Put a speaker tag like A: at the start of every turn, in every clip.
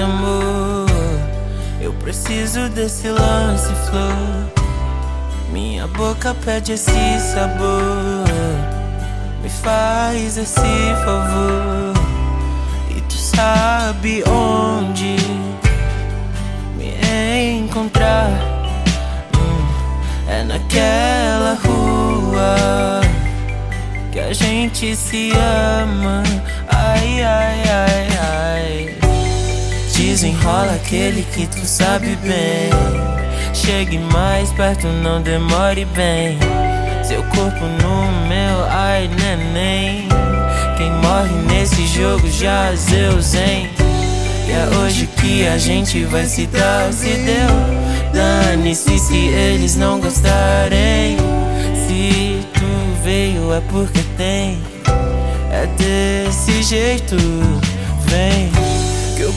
A: amor. Eu preciso desse lance, flor. Minha boca pede esse sabor. Me faz esse favor. E tu sabe onde me encontrar. É naquela rua que a gente se ama. Ai, ai, ai. Desenrola aquele que tu sabe bem. Chegue mais perto, não demore bem. Seu corpo no meu, ai neném. Quem morre nesse jogo já Zeus, hein? E é hoje que a gente vai se dar, se deu. Dane-se se eles não gostarem. Se tu veio é porque tem. É desse jeito, vem.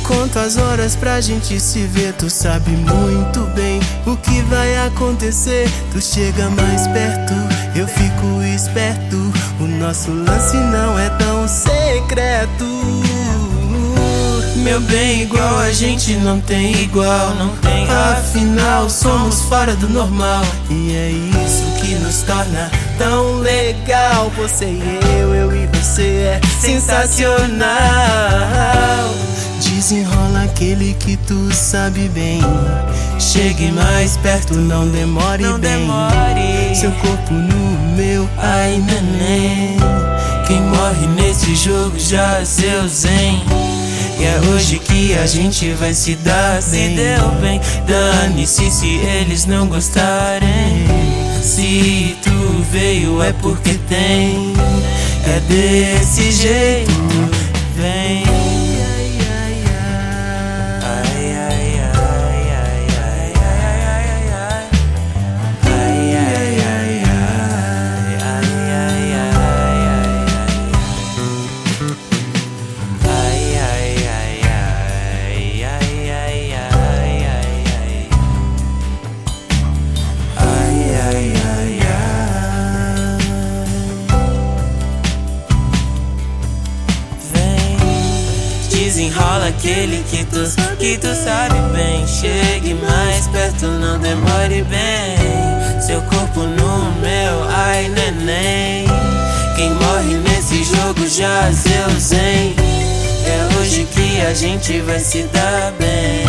B: Conto as horas pra gente se ver, tu sabe muito bem o que vai acontecer. Tu chega mais perto, eu fico esperto. O nosso lance não é tão secreto.
A: Meu bem, igual a gente não tem igual, não tem. Afinal, somos fora do normal.
B: E é isso que nos torna tão legal. Você e eu, eu e você é sensacional. Desenrola aquele que tu sabe bem. Chegue mais perto, não demore
A: Não
B: bem.
A: demore.
B: Seu corpo no meu,
A: Ai, neném. Quem morre nesse jogo já é seu zen. E é hoje que a gente vai se dar. Se
B: Bem.
A: deu bem, dane-se se eles não gostarem. Se tu veio é porque tem. É desse jeito, vem. Desenrola aquele que tu, que tu sabe bem. Chegue mais perto, não demore bem. Seu corpo no meu, ai neném. Quem morre nesse jogo já Zeus, hein? É hoje que a gente vai se dar bem.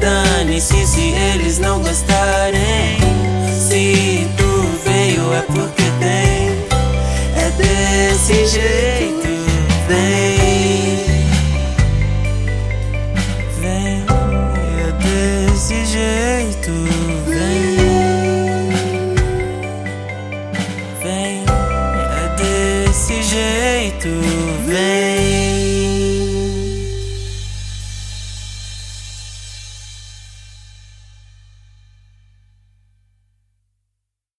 A: Dane-se se eles não gostarem. Se tu veio é porque tem. É desse jeito, Vem, é desse jeito, vem.